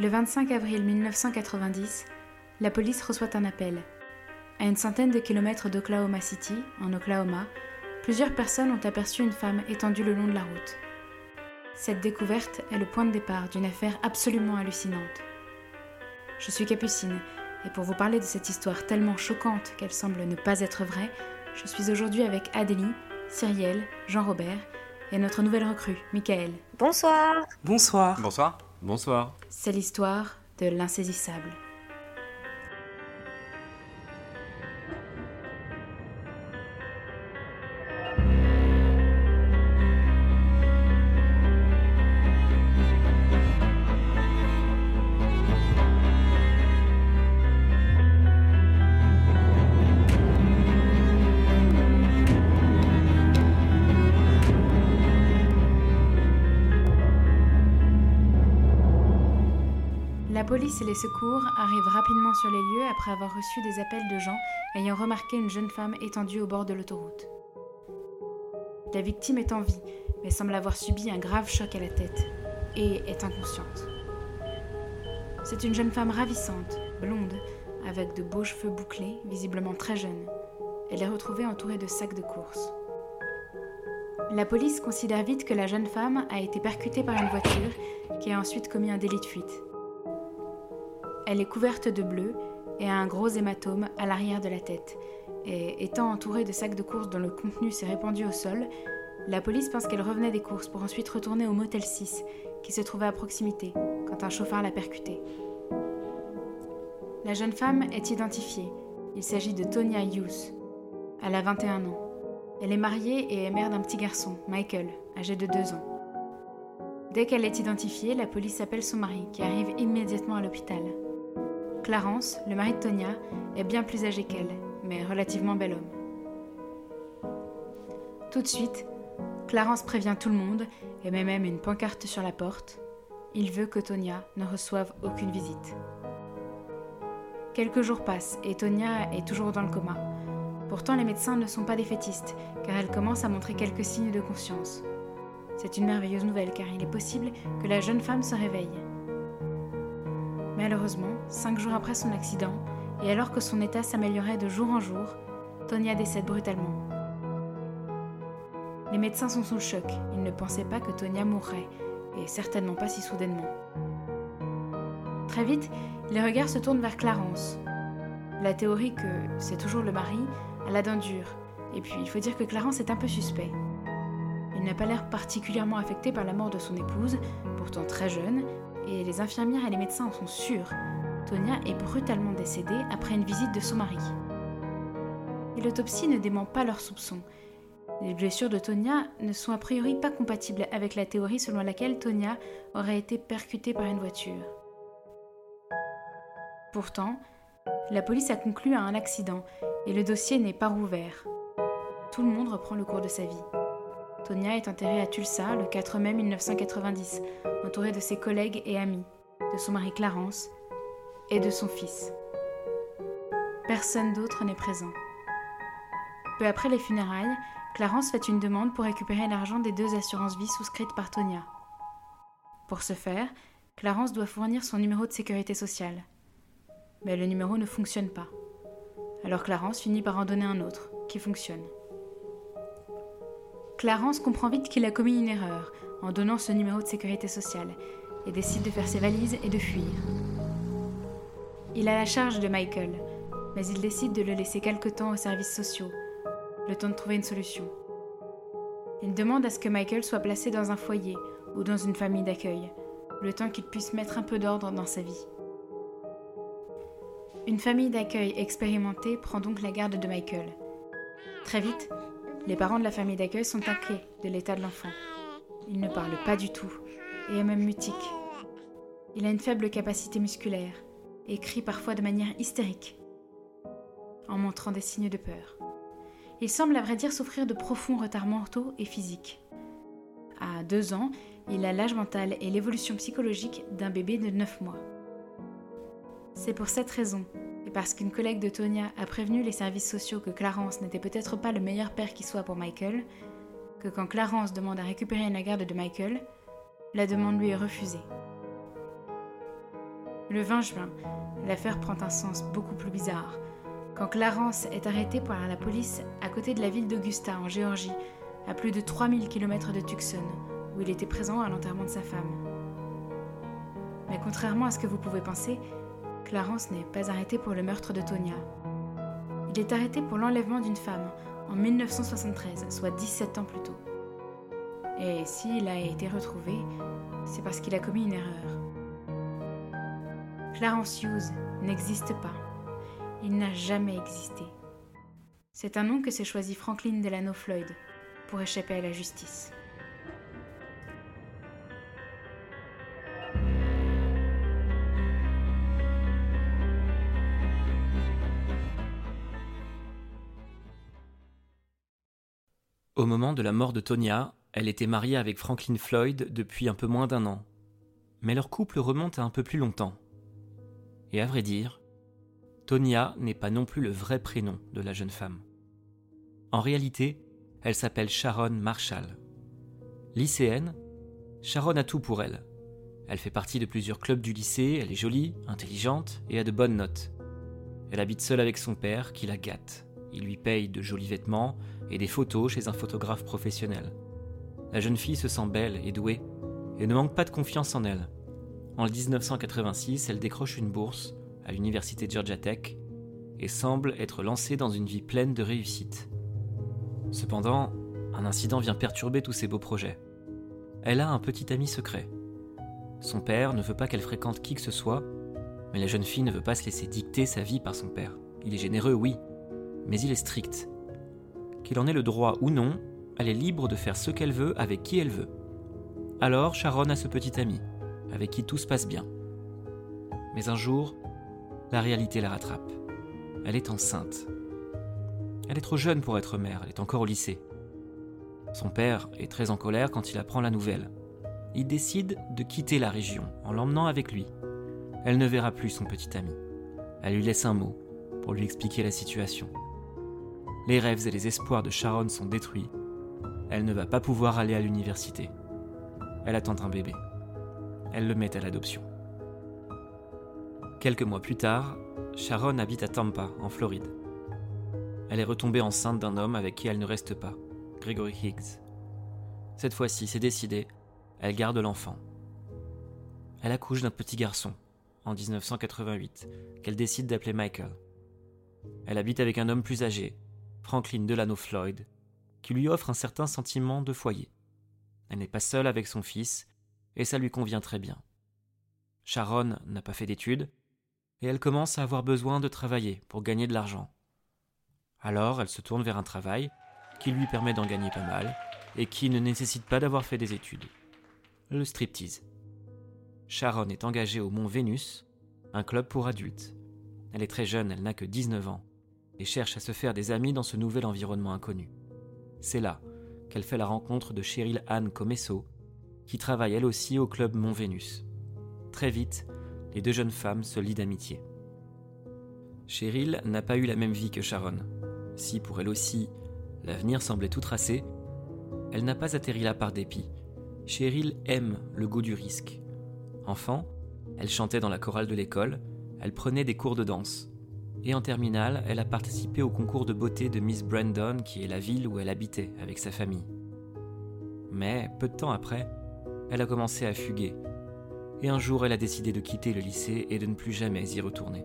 Le 25 avril 1990, la police reçoit un appel. À une centaine de kilomètres d'Oklahoma City, en Oklahoma, plusieurs personnes ont aperçu une femme étendue le long de la route. Cette découverte est le point de départ d'une affaire absolument hallucinante. Je suis Capucine, et pour vous parler de cette histoire tellement choquante qu'elle semble ne pas être vraie, je suis aujourd'hui avec Adélie, Cyrielle, Jean-Robert et notre nouvelle recrue, Michael. Bonsoir. Bonsoir. Bonsoir. Bonsoir. C'est l'histoire de l'insaisissable. Et les secours arrivent rapidement sur les lieux après avoir reçu des appels de gens ayant remarqué une jeune femme étendue au bord de l'autoroute. La victime est en vie, mais semble avoir subi un grave choc à la tête et est inconsciente. C'est une jeune femme ravissante, blonde, avec de beaux cheveux bouclés, visiblement très jeune. Elle est retrouvée entourée de sacs de course. La police considère vite que la jeune femme a été percutée par une voiture qui a ensuite commis un délit de fuite. Elle est couverte de bleu et a un gros hématome à l'arrière de la tête. Et étant entourée de sacs de courses dont le contenu s'est répandu au sol, la police pense qu'elle revenait des courses pour ensuite retourner au motel 6, qui se trouvait à proximité, quand un chauffard l'a percutée. La jeune femme est identifiée. Il s'agit de Tonya Hughes. Elle a 21 ans. Elle est mariée et est mère d'un petit garçon, Michael, âgé de 2 ans. Dès qu'elle est identifiée, la police appelle son mari, qui arrive immédiatement à l'hôpital. Clarence, le mari de Tonya, est bien plus âgé qu'elle, mais relativement bel homme. Tout de suite, Clarence prévient tout le monde et met même une pancarte sur la porte. Il veut que Tonya ne reçoive aucune visite. Quelques jours passent et Tonya est toujours dans le coma. Pourtant, les médecins ne sont pas défaitistes, car elle commence à montrer quelques signes de conscience. C'est une merveilleuse nouvelle, car il est possible que la jeune femme se réveille. Malheureusement, cinq jours après son accident, et alors que son état s'améliorait de jour en jour, Tonya décède brutalement. Les médecins sont sous le choc, ils ne pensaient pas que Tonya mourrait, et certainement pas si soudainement. Très vite, les regards se tournent vers Clarence. La théorie que c'est toujours le mari a la dent dure, et puis il faut dire que Clarence est un peu suspect. Il n'a pas l'air particulièrement affecté par la mort de son épouse, pourtant très jeune, et les infirmières et les médecins en sont sûrs. Tonya est brutalement décédée après une visite de son mari. Et l'autopsie ne dément pas leurs soupçons. Les blessures de Tonya ne sont a priori pas compatibles avec la théorie selon laquelle Tonya aurait été percutée par une voiture. Pourtant, la police a conclu à un accident et le dossier n'est pas rouvert. Tout le monde reprend le cours de sa vie. Tonya est enterrée à Tulsa le 4 mai 1990, entourée de ses collègues et amis, de son mari Clarence et de son fils. Personne d'autre n'est présent. Peu après les funérailles, Clarence fait une demande pour récupérer l'argent des deux assurances-vie souscrites par Tonya. Pour ce faire, Clarence doit fournir son numéro de sécurité sociale. Mais le numéro ne fonctionne pas. Alors Clarence finit par en donner un autre, qui fonctionne. Clarence comprend vite qu'il a commis une erreur en donnant ce numéro de sécurité sociale et décide de faire ses valises et de fuir. Il a la charge de Michael, mais il décide de le laisser quelque temps aux services sociaux, le temps de trouver une solution. Il demande à ce que Michael soit placé dans un foyer ou dans une famille d'accueil, le temps qu'il puisse mettre un peu d'ordre dans sa vie. Une famille d'accueil expérimentée prend donc la garde de Michael. Très vite, les parents de la famille d'accueil sont inquiets de l'état de l'enfant. Il ne parle pas du tout et est même mutique. Il a une faible capacité musculaire et crie parfois de manière hystérique, en montrant des signes de peur. Il semble à vrai dire souffrir de profonds retards mentaux et physiques. À deux ans, il a l'âge mental et l'évolution psychologique d'un bébé de 9 mois. C'est pour cette raison, et parce qu'une collègue de Tonya a prévenu les services sociaux que Clarence n'était peut-être pas le meilleur père qui soit pour Michael, que quand Clarence demande à récupérer la garde de Michael, la demande lui est refusée. Le 20 juin, l'affaire prend un sens beaucoup plus bizarre. Quand Clarence est arrêté par la police à côté de la ville d'Augusta, en Géorgie, à plus de 3000 km de Tucson, où il était présent à l'enterrement de sa femme. Mais contrairement à ce que vous pouvez penser, Clarence n'est pas arrêté pour le meurtre de Tonya. Il est arrêté pour l'enlèvement d'une femme en 1973, soit 17 ans plus tôt. Et s'il a été retrouvé, c'est parce qu'il a commis une erreur. Clarence Hughes n'existe pas. Il n'a jamais existé. C'est un nom que s'est choisi Franklin Delano Floyd pour échapper à la justice. Au moment de la mort de Tonya, elle était mariée avec Franklin Floyd depuis un peu moins d'un an. Mais leur couple remonte à un peu plus longtemps. Et à vrai dire, Tonya n'est pas non plus le vrai prénom de la jeune femme. En réalité, elle s'appelle Sharon Marshall. Lycéenne, Sharon a tout pour elle. Elle fait partie de plusieurs clubs du lycée, elle est jolie, intelligente et a de bonnes notes. Elle habite seule avec son père qui la gâte. Il lui paye de jolis vêtements et des photos chez un photographe professionnel. La jeune fille se sent belle et douée et ne manque pas de confiance en elle. En 1986, elle décroche une bourse à l'université Georgia Tech et semble être lancée dans une vie pleine de réussite. Cependant, un incident vient perturber tous ses beaux projets. Elle a un petit ami secret. Son père ne veut pas qu'elle fréquente qui que ce soit, mais la jeune fille ne veut pas se laisser dicter sa vie par son père. Il est généreux, oui, mais il est strict. Qu'il en ait le droit ou non, elle est libre de faire ce qu'elle veut avec qui elle veut. Alors Sharon a ce petit ami, avec qui tout se passe bien. Mais un jour, la réalité la rattrape. Elle est enceinte. Elle est trop jeune pour être mère, elle est encore au lycée. Son père est très en colère quand il apprend la nouvelle. Il décide de quitter la région en l'emmenant avec lui. Elle ne verra plus son petit ami. Elle lui laisse un mot pour lui expliquer la situation. Les rêves et les espoirs de Sharon sont détruits. Elle ne va pas pouvoir aller à l'université. Elle attend un bébé elle le met à l'adoption. Quelques mois plus tard, Sharon habite à Tampa, en Floride. Elle est retombée enceinte d'un homme avec qui elle ne reste pas, Gregory Higgs. Cette fois-ci, c'est décidé, elle garde l'enfant. Elle accouche d'un petit garçon, en 1988, qu'elle décide d'appeler Michael. Elle habite avec un homme plus âgé, Franklin Delano Floyd, qui lui offre un certain sentiment de foyer. Elle n'est pas seule avec son fils, et ça lui convient très bien. Sharon n'a pas fait d'études, et elle commence à avoir besoin de travailler pour gagner de l'argent. Alors elle se tourne vers un travail qui lui permet d'en gagner pas mal, et qui ne nécessite pas d'avoir fait des études. Le striptease. Sharon est engagée au Mont Vénus, un club pour adultes. Elle est très jeune, elle n'a que 19 ans, et cherche à se faire des amis dans ce nouvel environnement inconnu. C'est là qu'elle fait la rencontre de Cheryl Anne Comesso, qui travaille elle aussi au club Mont Vénus. Très vite, les deux jeunes femmes se lient d'amitié. Cheryl n'a pas eu la même vie que Sharon. Si pour elle aussi, l'avenir semblait tout tracé, elle n'a pas atterri là par dépit. Cheryl aime le goût du risque. Enfant, elle chantait dans la chorale de l'école, elle prenait des cours de danse. Et en terminale, elle a participé au concours de beauté de Miss Brandon, qui est la ville où elle habitait avec sa famille. Mais peu de temps après, elle a commencé à fuguer. Et un jour, elle a décidé de quitter le lycée et de ne plus jamais y retourner.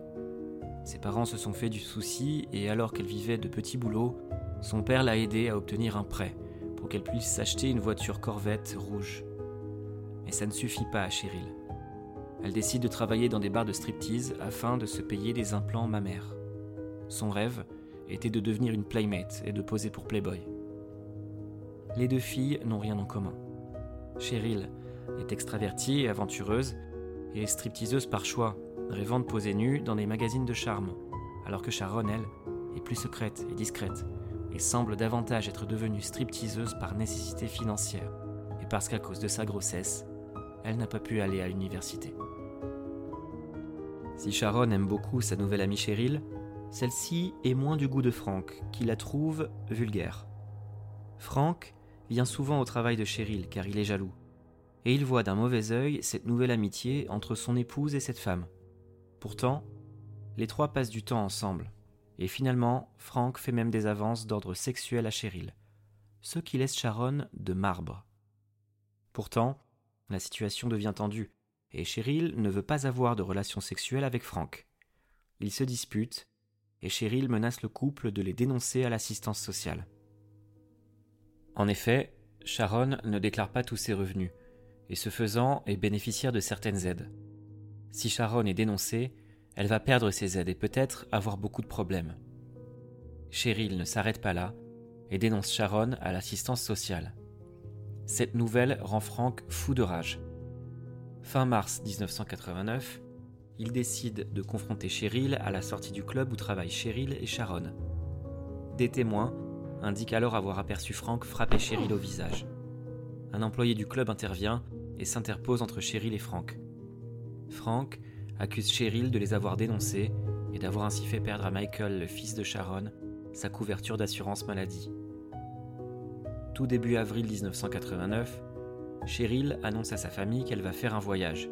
Ses parents se sont fait du souci et alors qu'elle vivait de petits boulots, son père l'a aidée à obtenir un prêt pour qu'elle puisse s'acheter une voiture Corvette rouge. Mais ça ne suffit pas à Cheryl. Elle décide de travailler dans des bars de striptease afin de se payer des implants mammaires. Son rêve était de devenir une playmate et de poser pour Playboy. Les deux filles n'ont rien en commun. Cheryl est extravertie et aventureuse, et stripteaseuse par choix, rêvant de poser nue dans des magazines de charme, alors que Sharon, elle, est plus secrète et discrète, et semble davantage être devenue stripteaseuse par nécessité financière, et parce qu'à cause de sa grossesse, elle n'a pas pu aller à l'université. Si Sharon aime beaucoup sa nouvelle amie Cheryl, celle-ci est moins du goût de Frank, qui la trouve vulgaire. Frank vient souvent au travail de Cheryl car il est jaloux. Et il voit d'un mauvais œil cette nouvelle amitié entre son épouse et cette femme. Pourtant, les trois passent du temps ensemble, et finalement, Frank fait même des avances d'ordre sexuel à Cheryl, ce qui laisse Sharon de marbre. Pourtant, la situation devient tendue, et Cheryl ne veut pas avoir de relations sexuelles avec Frank. Ils se disputent, et Cheryl menace le couple de les dénoncer à l'assistance sociale. En effet, Sharon ne déclare pas tous ses revenus, et ce faisant est bénéficiaire de certaines aides. Si Sharon est dénoncée, elle va perdre ses aides et peut-être avoir beaucoup de problèmes. Cheryl ne s'arrête pas là et dénonce Sharon à l'assistance sociale. Cette nouvelle rend Frank fou de rage. Fin mars 1989, il décide de confronter Cheryl à la sortie du club où travaillent Cheryl et Sharon. Des témoins indiquent alors avoir aperçu Frank frapper Cheryl au visage. Un employé du club intervient et s'interpose entre Cheryl et Frank. Frank accuse Cheryl de les avoir dénoncés et d'avoir ainsi fait perdre à Michael, le fils de Sharon, sa couverture d'assurance maladie. Tout début avril 1989, Cheryl annonce à sa famille qu'elle va faire un voyage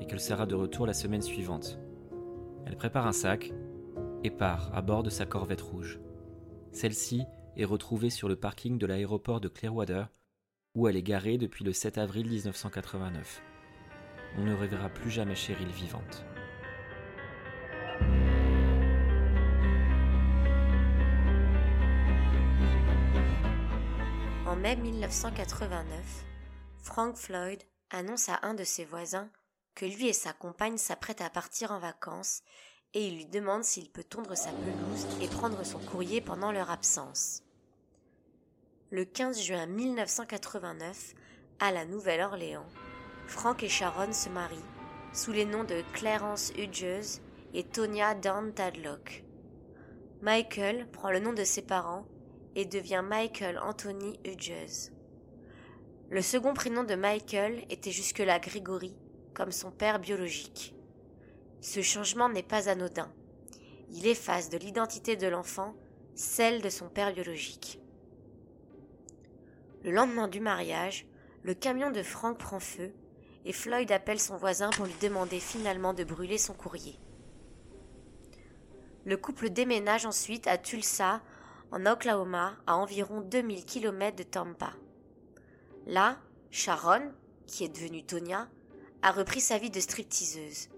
et qu'elle sera de retour la semaine suivante. Elle prépare un sac et part à bord de sa corvette rouge. Celle-ci est retrouvée sur le parking de l'aéroport de Clearwater, où elle est garée depuis le 7 avril 1989 on ne reverra plus jamais Cheryl vivante. En mai 1989, Frank Floyd annonce à un de ses voisins que lui et sa compagne s'apprêtent à partir en vacances et il lui demande s'il peut tondre sa pelouse et prendre son courrier pendant leur absence. Le 15 juin 1989, à la Nouvelle-Orléans, Frank et Sharon se marient sous les noms de Clarence Hughes et Tonya Dawn Tadlock. Michael prend le nom de ses parents et devient Michael Anthony Hughes. Le second prénom de Michael était jusque-là Gregory, comme son père biologique. Ce changement n'est pas anodin. Il efface de l'identité de l'enfant celle de son père biologique. Le lendemain du mariage, le camion de Frank prend feu et Floyd appelle son voisin pour lui demander finalement de brûler son courrier. Le couple déménage ensuite à Tulsa, en Oklahoma, à environ 2000 km de Tampa. Là, Sharon, qui est devenue Tonya, a repris sa vie de stripteaseuse.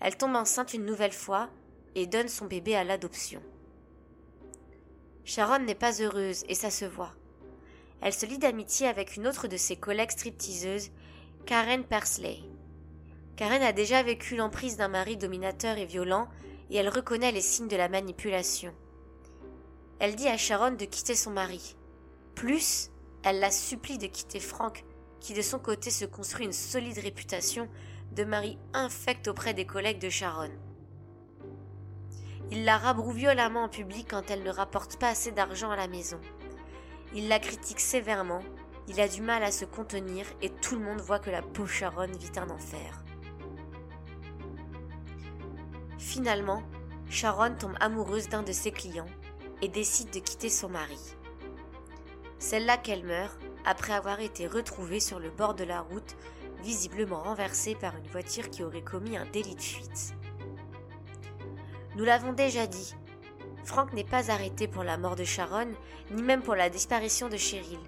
Elle tombe enceinte une nouvelle fois et donne son bébé à l'adoption. Sharon n'est pas heureuse et ça se voit. Elle se lie d'amitié avec une autre de ses collègues stripteaseuses Karen Persley. Karen a déjà vécu l'emprise d'un mari dominateur et violent et elle reconnaît les signes de la manipulation. Elle dit à Sharon de quitter son mari. Plus, elle la supplie de quitter Frank, qui de son côté se construit une solide réputation de mari infect auprès des collègues de Sharon. Il la rabroue violemment en public quand elle ne rapporte pas assez d'argent à la maison. Il la critique sévèrement il a du mal à se contenir et tout le monde voit que la pauvre Sharon vit un enfer. Finalement, Sharon tombe amoureuse d'un de ses clients et décide de quitter son mari. C'est là qu'elle meurt après avoir été retrouvée sur le bord de la route, visiblement renversée par une voiture qui aurait commis un délit de fuite. Nous l'avons déjà dit, Frank n'est pas arrêté pour la mort de Sharon, ni même pour la disparition de Cheryl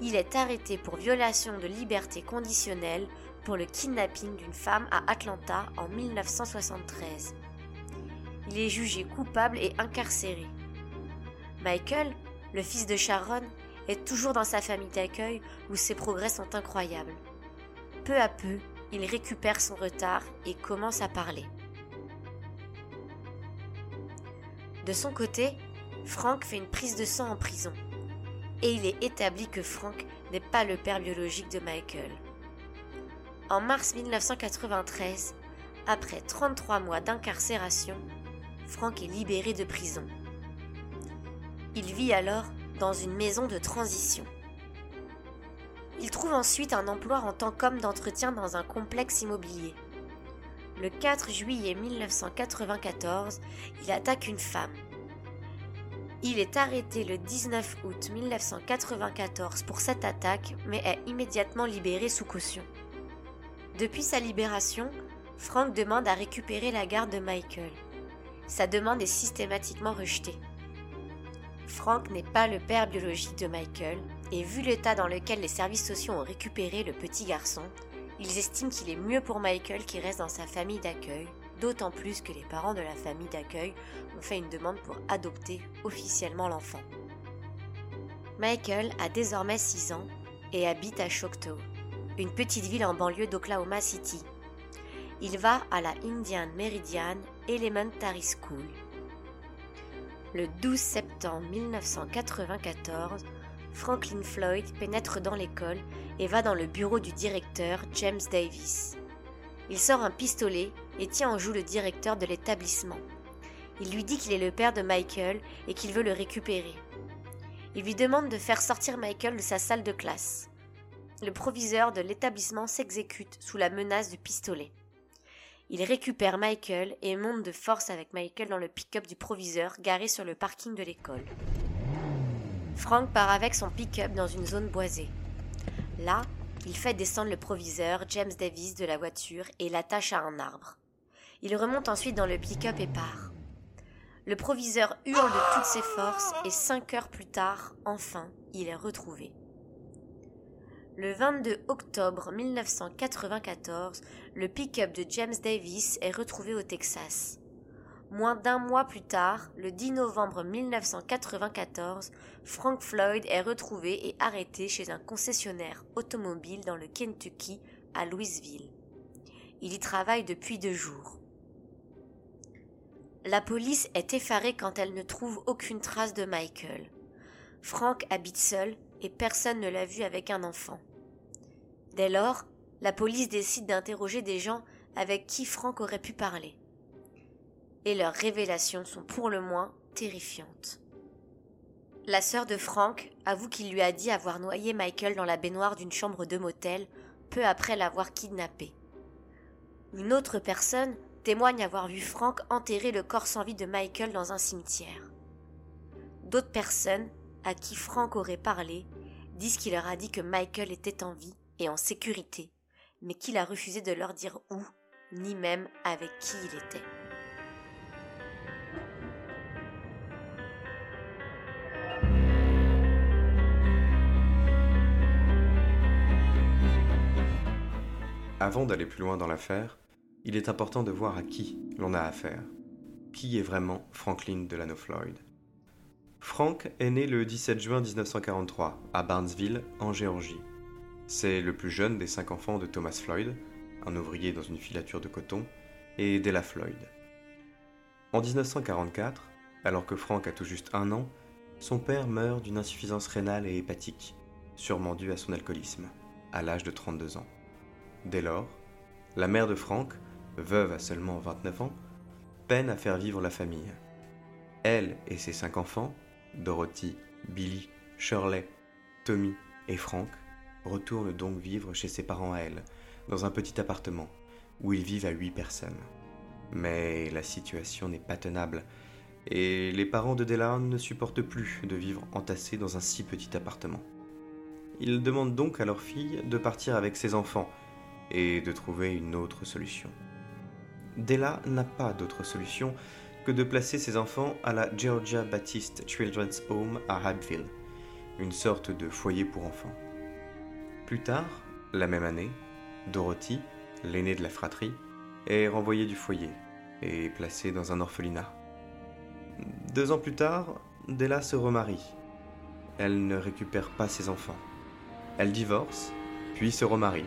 il est arrêté pour violation de liberté conditionnelle pour le kidnapping d'une femme à Atlanta en 1973. Il est jugé coupable et incarcéré. Michael, le fils de Sharon, est toujours dans sa famille d'accueil où ses progrès sont incroyables. Peu à peu, il récupère son retard et commence à parler. De son côté, Frank fait une prise de sang en prison et il est établi que Frank n'est pas le père biologique de Michael. En mars 1993, après 33 mois d'incarcération, Frank est libéré de prison. Il vit alors dans une maison de transition. Il trouve ensuite un emploi en tant qu'homme d'entretien dans un complexe immobilier. Le 4 juillet 1994, il attaque une femme. Il est arrêté le 19 août 1994 pour cette attaque, mais est immédiatement libéré sous caution. Depuis sa libération, Frank demande à récupérer la garde de Michael. Sa demande est systématiquement rejetée. Frank n'est pas le père biologique de Michael, et vu l'état dans lequel les services sociaux ont récupéré le petit garçon, ils estiment qu'il est mieux pour Michael qu'il reste dans sa famille d'accueil, d'autant plus que les parents de la famille d'accueil ont fait une demande pour adopter officiellement l'enfant. Michael a désormais 6 ans et habite à Choctaw, une petite ville en banlieue d'Oklahoma City. Il va à la Indian Meridian Elementary School. Le 12 septembre 1994, Franklin Floyd pénètre dans l'école et va dans le bureau du directeur James Davis. Il sort un pistolet et tient en joue le directeur de l'établissement. Il lui dit qu'il est le père de Michael et qu'il veut le récupérer. Il lui demande de faire sortir Michael de sa salle de classe. Le proviseur de l'établissement s'exécute sous la menace du pistolet. Il récupère Michael et monte de force avec Michael dans le pick-up du proviseur garé sur le parking de l'école. Frank part avec son pick-up dans une zone boisée. Là, il fait descendre le proviseur James Davis de la voiture et l'attache à un arbre. Il remonte ensuite dans le pick-up et part. Le proviseur hurle de toutes ses forces et cinq heures plus tard, enfin, il est retrouvé. Le 22 octobre 1994, le pick-up de James Davis est retrouvé au Texas. Moins d'un mois plus tard, le 10 novembre 1994, Frank Floyd est retrouvé et arrêté chez un concessionnaire automobile dans le Kentucky, à Louisville. Il y travaille depuis deux jours. La police est effarée quand elle ne trouve aucune trace de Michael. Frank habite seul et personne ne l'a vu avec un enfant. Dès lors, la police décide d'interroger des gens avec qui Frank aurait pu parler. Et leurs révélations sont pour le moins terrifiantes. La sœur de Frank avoue qu'il lui a dit avoir noyé Michael dans la baignoire d'une chambre de motel peu après l'avoir kidnappé. Une autre personne témoigne avoir vu Frank enterrer le corps sans vie de Michael dans un cimetière. D'autres personnes, à qui Frank aurait parlé, disent qu'il leur a dit que Michael était en vie et en sécurité, mais qu'il a refusé de leur dire où, ni même avec qui il était. Avant d'aller plus loin dans l'affaire, il est important de voir à qui l'on a affaire. Qui est vraiment Franklin Delano Floyd Frank est né le 17 juin 1943 à Barnesville, en Géorgie. C'est le plus jeune des cinq enfants de Thomas Floyd, un ouvrier dans une filature de coton, et Della Floyd. En 1944, alors que Frank a tout juste un an, son père meurt d'une insuffisance rénale et hépatique, sûrement due à son alcoolisme, à l'âge de 32 ans. Dès lors, la mère de Frank, veuve à seulement 29 ans, peine à faire vivre la famille. Elle et ses cinq enfants, Dorothy, Billy, Shirley, Tommy et Frank, retourne donc vivre chez ses parents à elle, dans un petit appartement, où ils vivent à huit personnes. Mais la situation n'est pas tenable, et les parents de Delarn ne supportent plus de vivre entassés dans un si petit appartement. Ils demandent donc à leur fille de partir avec ses enfants et de trouver une autre solution. Della n'a pas d'autre solution que de placer ses enfants à la Georgia Baptist Children's Home à Habbville, une sorte de foyer pour enfants. Plus tard, la même année, Dorothy, l'aînée de la fratrie, est renvoyée du foyer et placée dans un orphelinat. Deux ans plus tard, Della se remarie. Elle ne récupère pas ses enfants. Elle divorce, puis se remarie.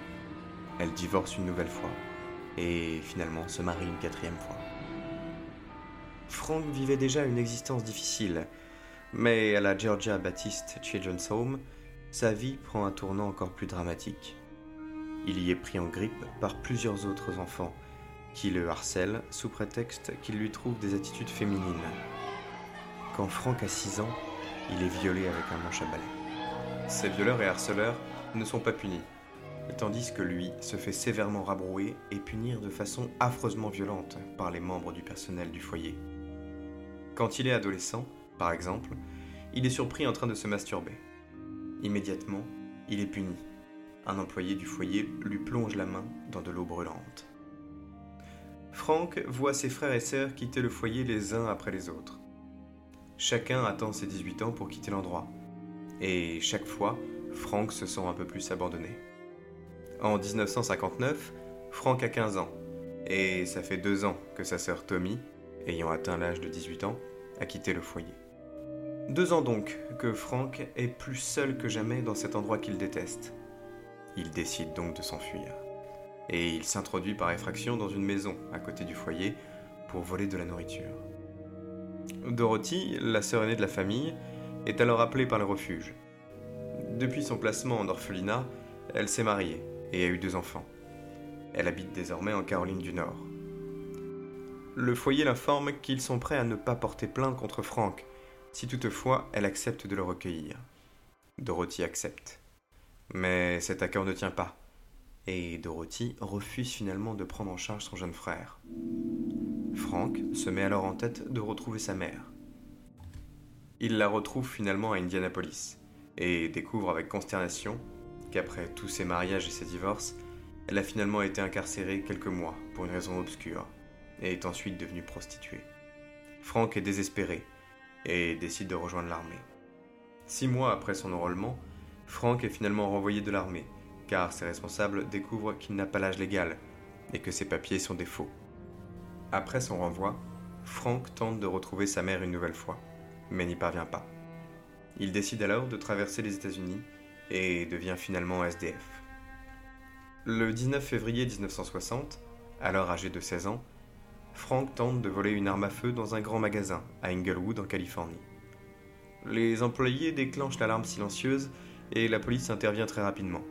Elle divorce une nouvelle fois et finalement se marie une quatrième fois. Frank vivait déjà une existence difficile, mais à la Georgia Baptist Children's Home, sa vie prend un tournant encore plus dramatique. Il y est pris en grippe par plusieurs autres enfants qui le harcèlent sous prétexte qu'il lui trouve des attitudes féminines. Quand Franck a 6 ans, il est violé avec un manche à balai. Ces violeurs et harceleurs ne sont pas punis, tandis que lui se fait sévèrement rabrouer et punir de façon affreusement violente par les membres du personnel du foyer. Quand il est adolescent, par exemple, il est surpris en train de se masturber. Immédiatement, il est puni. Un employé du foyer lui plonge la main dans de l'eau brûlante. Frank voit ses frères et sœurs quitter le foyer les uns après les autres. Chacun attend ses 18 ans pour quitter l'endroit. Et chaque fois, Frank se sent un peu plus abandonné. En 1959, Frank a 15 ans, et ça fait deux ans que sa sœur Tommy, ayant atteint l'âge de 18 ans, a quitté le foyer. Deux ans donc que Frank est plus seul que jamais dans cet endroit qu'il déteste. Il décide donc de s'enfuir. Et il s'introduit par effraction dans une maison à côté du foyer pour voler de la nourriture. Dorothy, la sœur aînée de la famille, est alors appelée par le refuge. Depuis son placement en orphelinat, elle s'est mariée et a eu deux enfants. Elle habite désormais en Caroline du Nord. Le foyer l'informe qu'ils sont prêts à ne pas porter plainte contre Frank, si toutefois elle accepte de le recueillir. Dorothy accepte. Mais cet accord ne tient pas, et Dorothy refuse finalement de prendre en charge son jeune frère. Frank se met alors en tête de retrouver sa mère. Il la retrouve finalement à Indianapolis, et découvre avec consternation qu'après tous ses mariages et ses divorces, elle a finalement été incarcérée quelques mois pour une raison obscure, et est ensuite devenue prostituée. Frank est désespéré, et décide de rejoindre l'armée. Six mois après son enrôlement, Frank est finalement renvoyé de l'armée, car ses responsables découvrent qu'il n'a pas l'âge légal et que ses papiers sont des faux. Après son renvoi, Frank tente de retrouver sa mère une nouvelle fois, mais n'y parvient pas. Il décide alors de traverser les États-Unis et devient finalement SDF. Le 19 février 1960, alors âgé de 16 ans, Frank tente de voler une arme à feu dans un grand magasin à Inglewood en Californie. Les employés déclenchent l'alarme silencieuse et la police intervient très rapidement.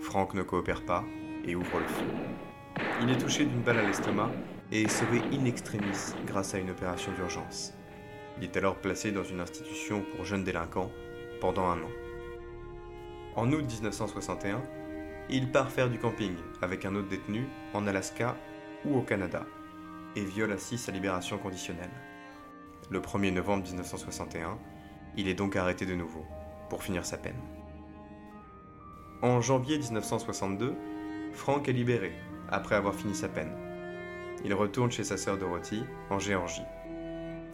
Frank ne coopère pas et ouvre le feu. Il est touché d'une balle à l'estomac et est sauvé in extremis grâce à une opération d'urgence. Il est alors placé dans une institution pour jeunes délinquants pendant un an. En août 1961, il part faire du camping avec un autre détenu en Alaska ou au Canada et viole ainsi sa libération conditionnelle. Le 1er novembre 1961, il est donc arrêté de nouveau, pour finir sa peine. En janvier 1962, Frank est libéré, après avoir fini sa peine. Il retourne chez sa sœur Dorothy, en Géorgie.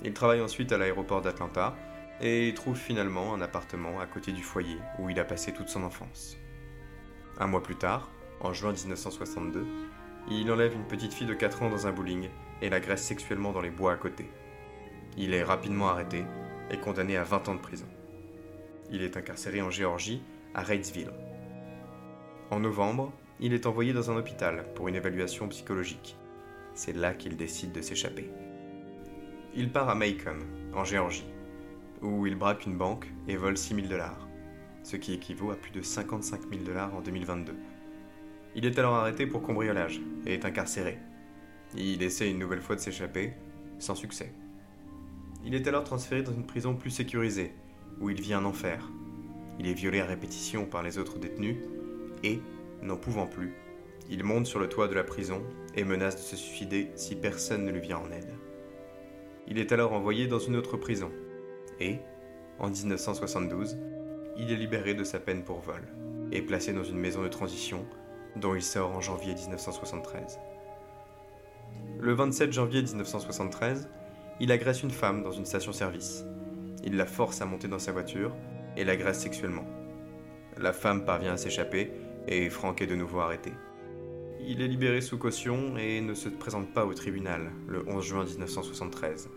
Il travaille ensuite à l'aéroport d'Atlanta et trouve finalement un appartement à côté du foyer où il a passé toute son enfance. Un mois plus tard, en juin 1962, il enlève une petite fille de 4 ans dans un bowling et l'agresse sexuellement dans les bois à côté. Il est rapidement arrêté et condamné à 20 ans de prison. Il est incarcéré en Géorgie, à Reidsville. En novembre, il est envoyé dans un hôpital pour une évaluation psychologique. C'est là qu'il décide de s'échapper. Il part à Macon, en Géorgie, où il braque une banque et vole 6 000 dollars, ce qui équivaut à plus de 55 000 dollars en 2022. Il est alors arrêté pour cambriolage et est incarcéré, il essaie une nouvelle fois de s'échapper, sans succès. Il est alors transféré dans une prison plus sécurisée, où il vit un enfer. Il est violé à répétition par les autres détenus, et, n'en pouvant plus, il monte sur le toit de la prison et menace de se suicider si personne ne lui vient en aide. Il est alors envoyé dans une autre prison, et, en 1972, il est libéré de sa peine pour vol, et placé dans une maison de transition dont il sort en janvier 1973. Le 27 janvier 1973, il agresse une femme dans une station-service. Il la force à monter dans sa voiture et l'agresse sexuellement. La femme parvient à s'échapper et Frank est de nouveau arrêté. Il est libéré sous caution et ne se présente pas au tribunal le 11 juin 1973.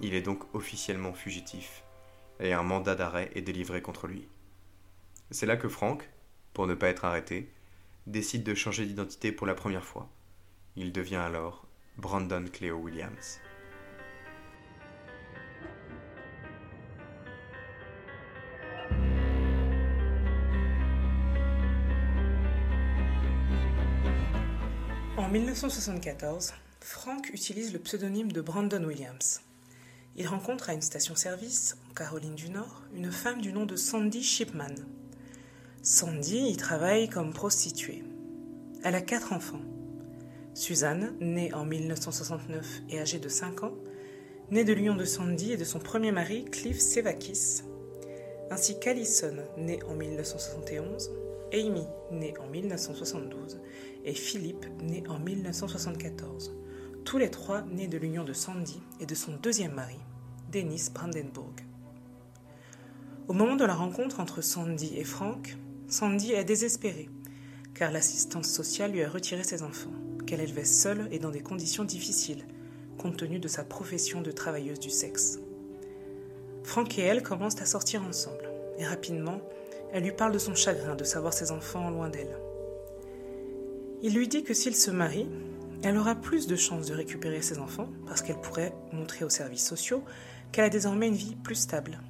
Il est donc officiellement fugitif et un mandat d'arrêt est délivré contre lui. C'est là que Frank, pour ne pas être arrêté, décide de changer d'identité pour la première fois. Il devient alors Brandon Cleo Williams. En 1974, Frank utilise le pseudonyme de Brandon Williams. Il rencontre à une station-service, en Caroline du Nord, une femme du nom de Sandy Shipman. Sandy y travaille comme prostituée. Elle a quatre enfants. Suzanne, née en 1969 et âgée de 5 ans, née de l'union de Sandy et de son premier mari, Cliff Sevakis, ainsi qu'Alison, née en 1971, Amy, née en 1972, et Philippe, né en 1974, tous les trois nés de l'union de Sandy et de son deuxième mari, Dennis Brandenburg. Au moment de la rencontre entre Sandy et Frank, Sandy est désespérée, car l'assistance sociale lui a retiré ses enfants, qu'elle élevait seule et dans des conditions difficiles, compte tenu de sa profession de travailleuse du sexe. Frank et elle commencent à sortir ensemble, et rapidement, elle lui parle de son chagrin de savoir ses enfants loin d'elle. Il lui dit que s'il se marie, elle aura plus de chances de récupérer ses enfants parce qu'elle pourrait montrer aux services sociaux qu'elle a désormais une vie plus stable.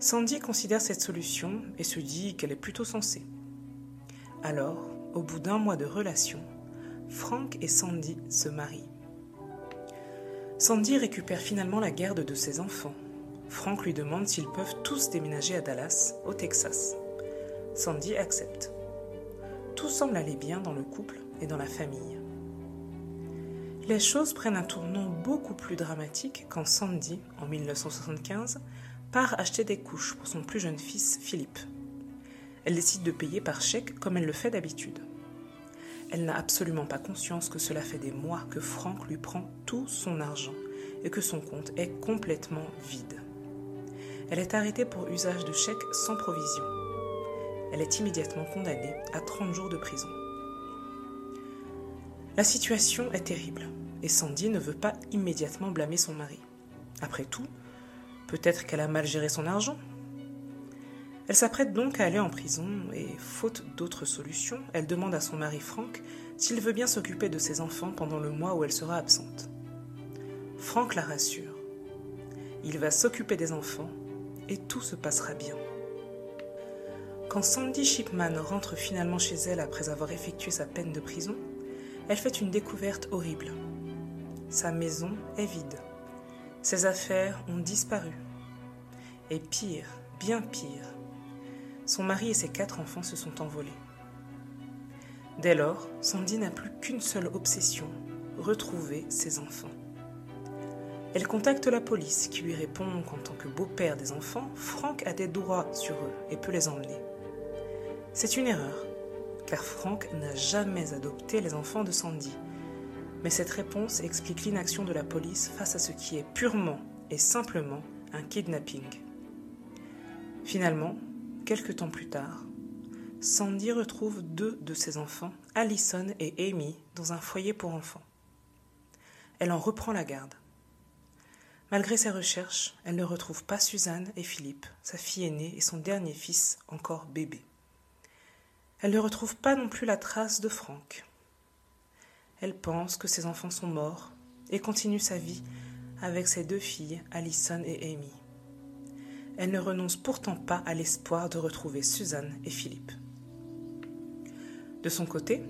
Sandy considère cette solution et se dit qu'elle est plutôt sensée. Alors, au bout d'un mois de relation, Frank et Sandy se marient. Sandy récupère finalement la garde de ses enfants. Frank lui demande s'ils peuvent tous déménager à Dallas, au Texas. Sandy accepte. Tout semble aller bien dans le couple et dans la famille. Les choses prennent un tournant beaucoup plus dramatique quand Sandy, en 1975, part acheter des couches pour son plus jeune fils Philippe. Elle décide de payer par chèque comme elle le fait d'habitude. Elle n'a absolument pas conscience que cela fait des mois que Franck lui prend tout son argent et que son compte est complètement vide. Elle est arrêtée pour usage de chèques sans provision. Elle est immédiatement condamnée à 30 jours de prison. La situation est terrible et Sandy ne veut pas immédiatement blâmer son mari. Après tout, peut-être qu'elle a mal géré son argent elle s'apprête donc à aller en prison et, faute d'autre solution, elle demande à son mari Frank s'il veut bien s'occuper de ses enfants pendant le mois où elle sera absente. Frank la rassure. Il va s'occuper des enfants et tout se passera bien. Quand Sandy Shipman rentre finalement chez elle après avoir effectué sa peine de prison, elle fait une découverte horrible. Sa maison est vide. Ses affaires ont disparu. Et pire, bien pire, son mari et ses quatre enfants se sont envolés. Dès lors, Sandy n'a plus qu'une seule obsession, retrouver ses enfants. Elle contacte la police qui lui répond qu'en tant que beau-père des enfants, Frank a des droits sur eux et peut les emmener. C'est une erreur, car Frank n'a jamais adopté les enfants de Sandy. Mais cette réponse explique l'inaction de la police face à ce qui est purement et simplement un kidnapping. Finalement, Quelque temps plus tard, Sandy retrouve deux de ses enfants, Allison et Amy, dans un foyer pour enfants. Elle en reprend la garde. Malgré ses recherches, elle ne retrouve pas Suzanne et Philippe, sa fille aînée et son dernier fils, encore bébé. Elle ne retrouve pas non plus la trace de Frank. Elle pense que ses enfants sont morts et continue sa vie avec ses deux filles, Allison et Amy elle ne renonce pourtant pas à l'espoir de retrouver Suzanne et Philippe. De son côté,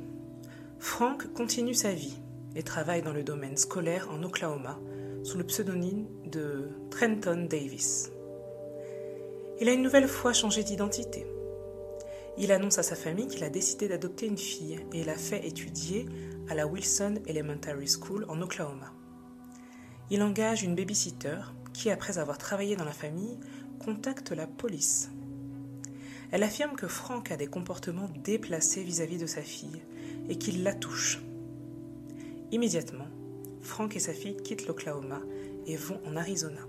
Frank continue sa vie et travaille dans le domaine scolaire en Oklahoma sous le pseudonyme de Trenton Davis. Il a une nouvelle fois changé d'identité. Il annonce à sa famille qu'il a décidé d'adopter une fille et l'a fait étudier à la Wilson Elementary School en Oklahoma. Il engage une babysitter qui, après avoir travaillé dans la famille, contacte la police. Elle affirme que Frank a des comportements déplacés vis-à-vis de sa fille et qu'il la touche. Immédiatement, Frank et sa fille quittent l'Oklahoma et vont en Arizona.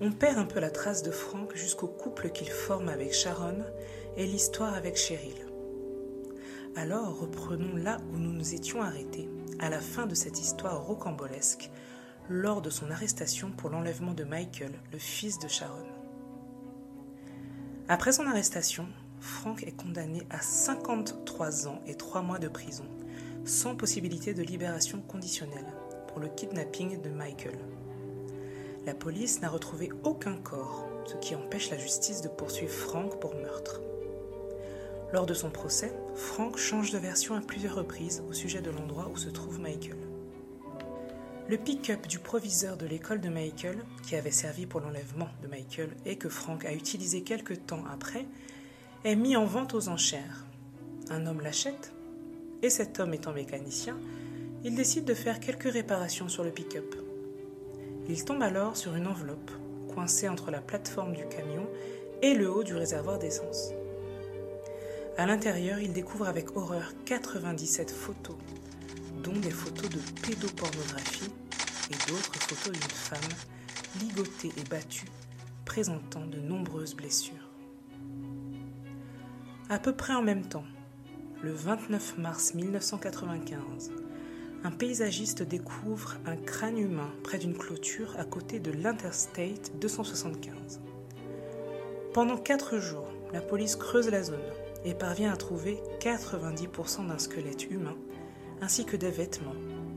On perd un peu la trace de Frank jusqu'au couple qu'il forme avec Sharon et l'histoire avec Cheryl. Alors reprenons là où nous nous étions arrêtés, à la fin de cette histoire rocambolesque lors de son arrestation pour l'enlèvement de Michael, le fils de Sharon. Après son arrestation, Frank est condamné à 53 ans et 3 mois de prison, sans possibilité de libération conditionnelle, pour le kidnapping de Michael. La police n'a retrouvé aucun corps, ce qui empêche la justice de poursuivre Frank pour meurtre. Lors de son procès, Frank change de version à plusieurs reprises au sujet de l'endroit où se trouve Michael. Le pick-up du proviseur de l'école de Michael, qui avait servi pour l'enlèvement de Michael et que Frank a utilisé quelque temps après, est mis en vente aux enchères. Un homme l'achète, et cet homme étant mécanicien, il décide de faire quelques réparations sur le pick-up. Il tombe alors sur une enveloppe, coincée entre la plateforme du camion et le haut du réservoir d'essence. À l'intérieur, il découvre avec horreur 97 photos, des photos pédopornographie et d'autres photos d'une femme ligotée et battue, présentant de nombreuses blessures. À peu près en même temps, le 29 mars 1995, un paysagiste découvre un crâne humain près d'une clôture à côté de l'Interstate 275. Pendant quatre jours, la police creuse la zone et parvient à trouver 90% d'un squelette humain, ainsi que des vêtements,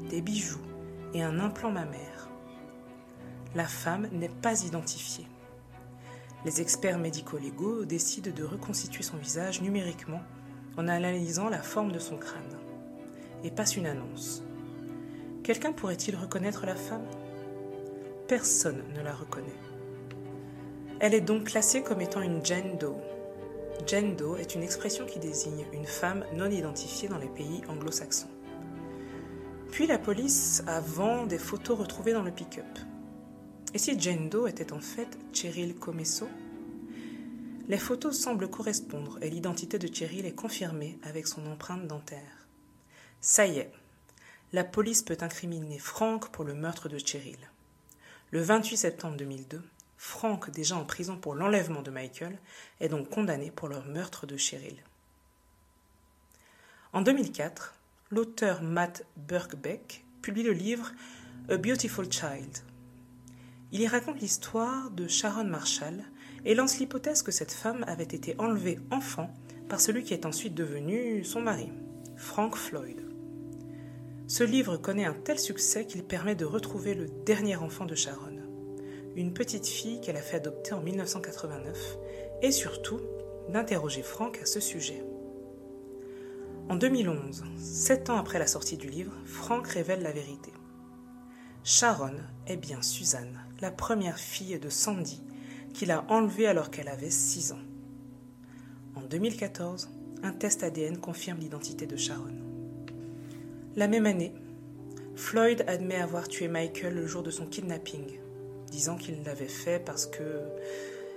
des bijoux et un implant mammaire. La femme n'est pas identifiée. Les experts médico-légaux décident de reconstituer son visage numériquement en analysant la forme de son crâne et passent une annonce. Quelqu'un pourrait-il reconnaître la femme? Personne ne la reconnaît. Elle est donc classée comme étant une. Jane Doe est une expression qui désigne une femme non identifiée dans les pays anglo-saxons. Puis la police a vent des photos retrouvées dans le pick-up. Et si Jane Doe était en fait Cheryl Comesso? Les photos semblent correspondre et l'identité de Cheryl est confirmée avec son empreinte dentaire. Ça y est, la police peut incriminer Frank pour le meurtre de Cheryl. Le 28 septembre 2002, Frank, déjà en prison pour l'enlèvement de Michael, est donc condamné pour le meurtre de Cheryl. En 2004, l'auteur Matt Birkbeck publie le livre A Beautiful Child. Il y raconte l'histoire de Sharon Marshall et lance l'hypothèse que cette femme avait été enlevée enfant par celui qui est ensuite devenu son mari, Frank Floyd. Ce livre connaît un tel succès qu'il permet de retrouver le dernier enfant de Sharon, une petite fille qu'elle a fait adopter en 1989, et surtout d'interroger Frank à ce sujet. En 2011, sept ans après la sortie du livre, Frank révèle la vérité. Sharon est bien Suzanne, la première fille de Sandy, qu'il a enlevée alors qu'elle avait 6 ans. En 2014, un test ADN confirme l'identité de Sharon. La même année, Floyd admet avoir tué Michael le jour de son kidnapping, disant qu'il l'avait fait parce que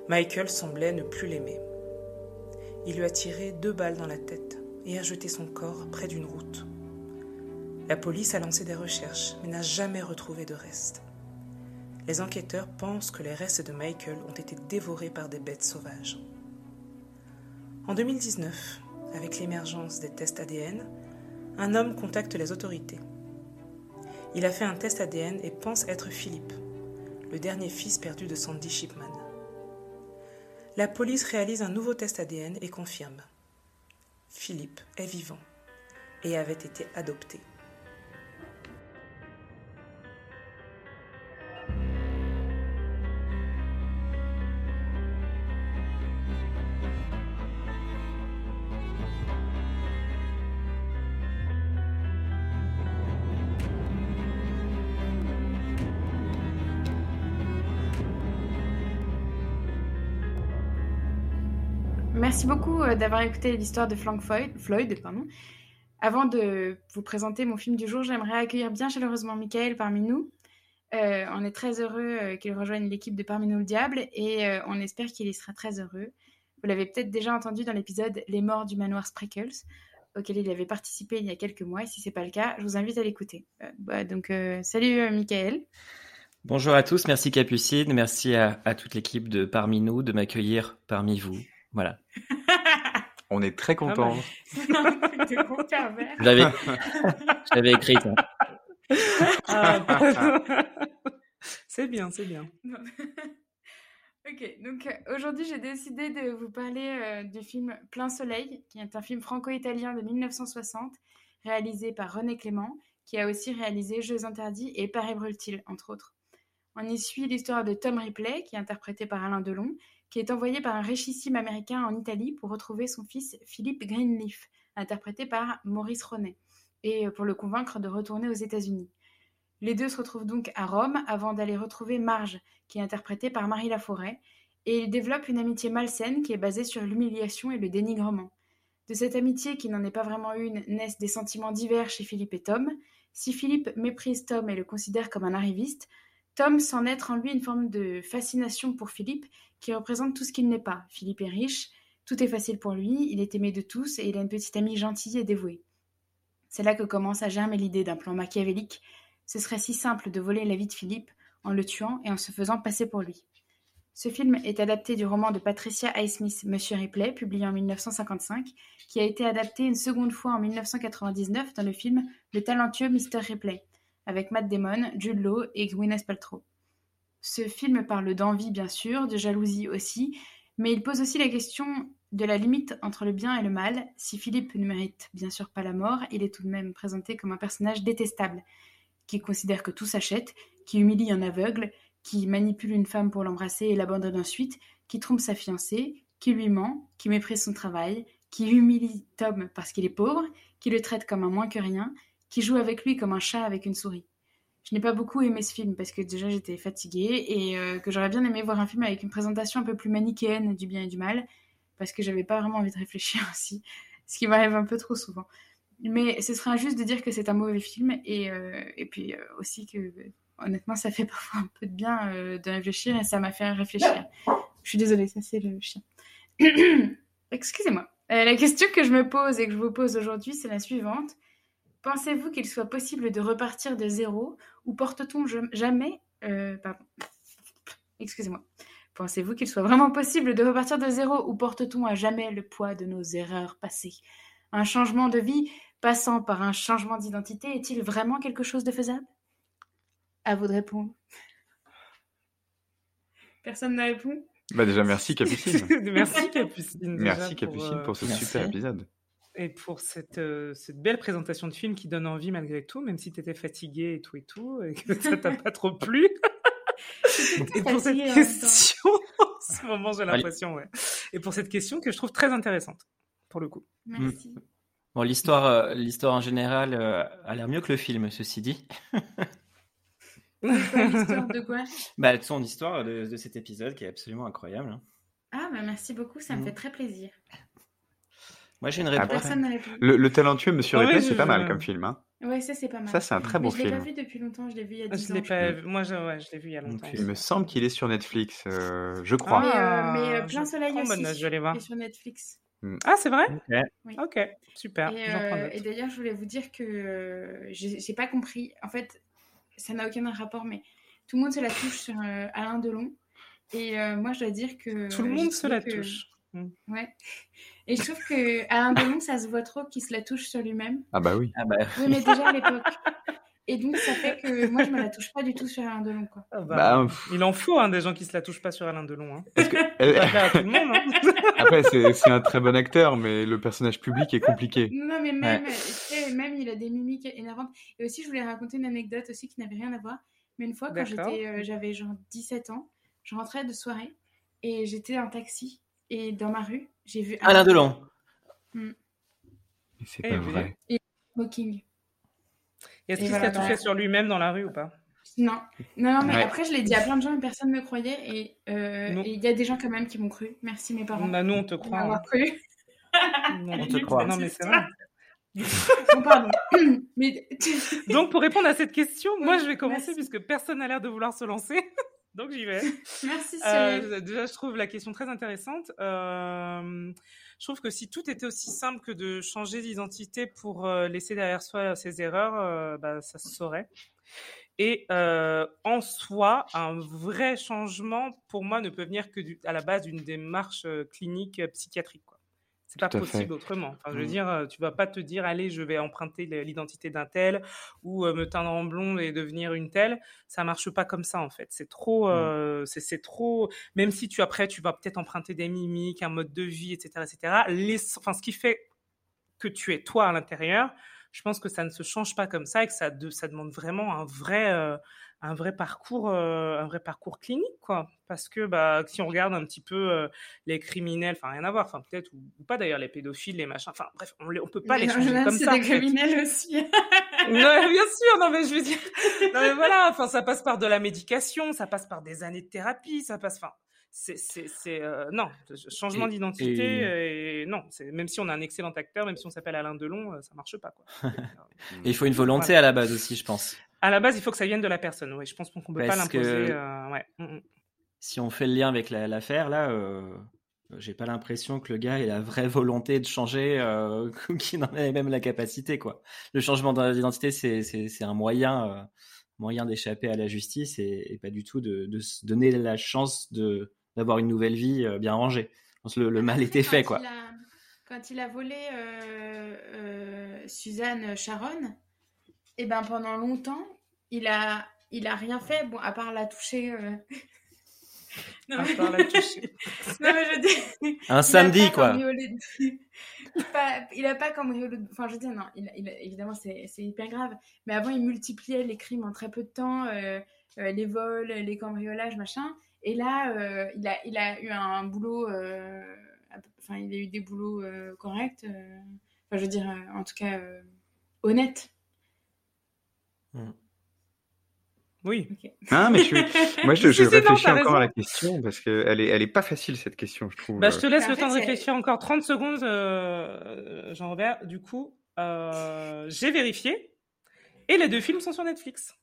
Michael semblait ne plus l'aimer. Il lui a tiré deux balles dans la tête et a jeté son corps près d'une route. La police a lancé des recherches, mais n'a jamais retrouvé de restes. Les enquêteurs pensent que les restes de Michael ont été dévorés par des bêtes sauvages. En 2019, avec l'émergence des tests ADN, un homme contacte les autorités. Il a fait un test ADN et pense être Philippe, le dernier fils perdu de Sandy Shipman. La police réalise un nouveau test ADN et confirme. Philippe est vivant et avait été adopté. Merci beaucoup euh, d'avoir écouté l'histoire de Frank Floyd. Pardon. Avant de vous présenter mon film du jour, j'aimerais accueillir bien chaleureusement Michael parmi nous. Euh, on est très heureux euh, qu'il rejoigne l'équipe de Parmi nous le diable et on espère qu'il y sera très heureux. Vous l'avez peut-être déjà entendu dans l'épisode Les morts du manoir Spreckles, auquel il avait participé il y a quelques mois. Et si ce n'est pas le cas, je vous invite à l'écouter. Bah, donc, salut Michael. Bonjour à tous, merci Capucine, merci à toute l'équipe de Parmi nous de m'accueillir parmi vous. Voilà. On est très content. J'avais écrit ça. Ah, c'est bien, c'est bien. ok, donc euh, aujourd'hui j'ai décidé de vous parler euh, du film Plein Soleil, qui est un film franco-italien de 1960, réalisé par René Clément, qui a aussi réalisé Jeux interdits et Paris brûle-t-il, entre autres. On y suit l'histoire de Tom Ripley, qui est interprété par Alain Delon, qui est envoyé par un richissime américain en Italie pour retrouver son fils Philippe Greenleaf, interprété par Maurice Ronet, et euh, pour le convaincre de retourner aux États-Unis. Les deux se retrouvent donc à Rome avant d'aller retrouver Marge, qui est interprétée par Marie Laforêt, et ils développent une amitié malsaine qui est basée sur l'humiliation et le dénigrement. De cette amitié qui n'en est pas vraiment une naissent des sentiments divers chez Philippe et Tom. Si Philippe méprise Tom et le considère comme un arriviste, Tom sent naître en lui une forme de fascination pour Philippe qui représente tout ce qu'il n'est pas. Philippe est riche, tout est facile pour lui, il est aimé de tous et il a une petite amie gentille et dévouée. C'est là que commence à germer l'idée d'un plan machiavélique Ce serait si simple de voler la vie de Philippe en le tuant et en se faisant passer pour lui. Ce film est adapté du roman de Patricia Highsmith, Monsieur Ripley, publié en 1955, qui a été adapté une seconde fois en 1999 dans le film Le talentueux Mr. Ripley, avec Matt Damon, Jude Law et Gwyneth Paltrow. Ce film parle d'envie, bien sûr, de jalousie aussi, mais il pose aussi la question de la limite entre le bien et le mal. Si Philippe ne mérite bien sûr pas la mort, il est tout de même présenté comme un personnage détestable, qui considère que tout s'achète, qui humilie un aveugle, qui manipule une femme pour l'embrasser et l'abandonne ensuite, qui trompe sa fiancée, qui lui ment, qui méprise son travail, qui humilie Tom parce qu'il est pauvre, qui le traite comme un moins que rien, qui joue avec lui comme un chat avec une souris. Je n'ai pas beaucoup aimé ce film parce que déjà j'étais fatiguée et euh, que j'aurais bien aimé voir un film avec une présentation un peu plus manichéenne du bien et du mal parce que j'avais pas vraiment envie de réfléchir aussi, ce qui m'arrive un peu trop souvent. Mais ce serait injuste de dire que c'est un mauvais film et, euh, et puis euh, aussi que honnêtement ça fait parfois un peu de bien de réfléchir et ça m'a fait réfléchir. Je suis désolée, ça c'est le chien. Excusez-moi. la question que je me pose et que je vous pose aujourd'hui, c'est la suivante. Pensez-vous qu'il soit possible de repartir de zéro ou porte-t-on jamais... Euh, pardon. Excusez-moi. Pensez-vous qu'il soit vraiment possible de repartir de zéro ou porte-t-on à jamais le poids de nos erreurs passées? Un changement de vie passant par un changement d'identité est-il vraiment quelque chose de faisable? À vous de répondre. Personne ne répond bah déjà, merci Capucine. merci Capucine. Merci Capucine pour ce super épisode et pour cette, euh, cette, belle présentation de film qui donne envie malgré tout, même si tu étais fatigué et tout et tout, et que ça t'a pas trop plu. et pour cette question, en ce moment j'ai l'impression, ouais. Et pour cette question que je trouve très intéressante, pour le coup. Merci. Mm. Bon, l'histoire, euh, l'histoire en général euh, a l'air mieux que le film, ceci dit. l'histoire de quoi? Bah, son histoire de, de, cet épisode qui est absolument incroyable. Hein. Ah, bah merci beaucoup, ça me mm. fait très plaisir. Moi, j'ai une réponse. Le, le, talentueux Monsieur ouais, c'est pas mal comme film. Hein. Ouais, ça c'est pas mal. Ça c'est un très bon film. Je l'ai pas vu depuis longtemps, je l'ai vu il y a 10 je ans. Pas... Moi, je, ouais, je l'ai vu il y a longtemps. il me semble qu'il est sur Netflix, euh, je crois. mais, euh, mais euh, Plein Soleil aussi, je vais aller voir. est sur Netflix. Hmm. Ah, c'est vrai? Okay. Oui. Ok, super. Et, euh, et d'ailleurs, je voulais vous dire que j'ai pas compris. En fait, ça n'a aucun rapport, mais tout le monde se la touche sur Alain Delon. Et moi, je dois dire que. Tout le monde se la touche. Hmm. Ouais. Et je trouve que Alain Delon, ça se voit trop qu'il se la touche sur lui-même. Ah bah oui. Ah bah... Oui, mais déjà à l'époque. Et donc, ça fait que moi, je me la touche pas du tout sur Alain Delon. Quoi. Ah bah, bah, il en faut hein, des gens qui se la touchent pas sur Alain Delon. Hein. Parce que... À tout le monde. Hein. Après, c'est un très bon acteur, mais le personnage public est compliqué. Non, mais même, ouais. même il a des mimiques énervantes. Et aussi, je voulais raconter une anecdote aussi qui n'avait rien à voir. Mais une fois, quand j'étais, euh, j'avais genre 17 ans, je rentrais de soirée et j'étais en taxi. Et dans ma rue, j'ai vu Alain Delon. Mm. C'est pas vrai. Et Smoking. Est-ce qu'il voilà, s'est touché sur lui-même dans la rue ou pas? Non. Non, non, mais ouais. après, je l'ai dit à plein de gens et personne ne me croyait. Et euh, il y a des gens quand même qui m'ont cru. Merci mes parents. Bah, nous, on te croit. On cru. non, on te croit. Non, mais c'est vrai. non, pardon. mais... Donc, pour répondre à cette question, moi, je vais commencer Merci. puisque personne n'a l'air de vouloir se lancer. Donc j'y vais. Merci. Euh, déjà, je trouve la question très intéressante. Euh, je trouve que si tout était aussi simple que de changer d'identité pour euh, laisser derrière soi ses erreurs, euh, bah, ça se saurait. Et en soi, un vrai changement, pour moi, ne peut venir que du, à la base d'une démarche clinique psychiatrique. C'est pas possible autrement. Enfin, je veux mmh. dire, tu vas pas te dire, allez, je vais emprunter l'identité d'un tel ou me teindre en blonde et devenir une telle. Ça marche pas comme ça en fait. C'est trop, mmh. euh, c'est trop. Même si tu après, tu vas peut-être emprunter des mimiques, un mode de vie, etc., etc. Les, enfin, ce qui fait que tu es toi à l'intérieur, je pense que ça ne se change pas comme ça et que ça, de, ça demande vraiment un vrai, euh, un vrai parcours, euh, un vrai parcours clinique, quoi. Parce que bah, si on regarde un petit peu euh, les criminels, enfin rien à voir, enfin peut-être ou, ou, pas d'ailleurs les pédophiles, les machins, enfin bref, on, on peut pas mais les changer comme ça. C'est des criminels aussi. ouais, bien sûr, non mais je veux dire, non mais voilà, enfin ça passe par de la médication, ça passe par des années de thérapie, ça passe, enfin c'est c'est euh, non changement d'identité et... et... non c'est même si on a un excellent acteur même si on s'appelle Alain Delon ça marche pas quoi et il faut une volonté voilà. à la base aussi je pense à la base il faut que ça vienne de la personne oui je pense qu'on peut Parce pas l'imposer que... euh, ouais. si on fait le lien avec l'affaire là euh... j'ai pas l'impression que le gars ait la vraie volonté de changer euh, ou qu'il en ait même la capacité quoi. Le changement d'identité c'est c'est un moyen euh, moyen d'échapper à la justice et, pas du tout de, de, se donner la chance d'avoir une nouvelle vie euh, bien rangée. Je pense que le, mal était fait quoi. quand il a volé Suzanne Sharon, et eh ben pendant longtemps il a il a rien fait bon à part la toucher non, mais... non, mais je dis... Un samedi, quoi. il a pas comme Enfin, je dis, non, il, il, évidemment, c'est hyper grave. Mais avant, il multipliait les crimes en très peu de temps, euh, euh, les vols, les cambriolages, machin. Et là, euh, il, a, il a eu un boulot. Enfin, il a eu des boulots corrects. Enfin, je veux dire, en tout cas, honnêtes. Hmm. Oui. Ah, mais je, moi, je, réfléchis encore à la question parce qu'elle est, elle est pas facile cette question, je trouve. Bah, je te laisse le temps de réfléchir encore 30 secondes, euh, Jean-Robert. Du coup, euh, j'ai vérifié et les deux films sont sur Netflix.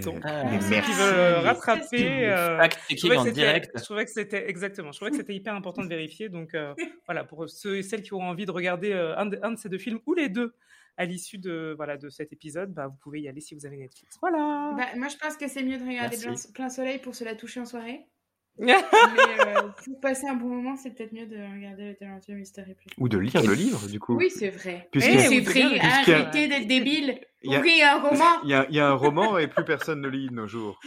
Donc, ah, ceux qui veulent rattraper, euh, je, en direct. je trouvais que c'était exactement. Je trouvais que c'était hyper important de vérifier. Donc euh, voilà, pour ceux et celles qui auront envie de regarder euh, un, de, un, de, ces deux films ou les deux à l'issue de, voilà, de cet épisode, bah, vous pouvez y aller si vous avez Netflix. Voilà. Bah, moi, je pense que c'est mieux de regarder plein, soleil pour se la toucher en soirée. Mais euh, pour passer un bon moment, c'est peut-être mieux de regarder le talentueux Mystery Plus. Ou de lire le livre, du coup. Oui, c'est vrai. Eh, c'est vrai, arrêtez d'être débile. Il y, a un roman. Il y, a, un roman et plus personne ne lit de nos jours.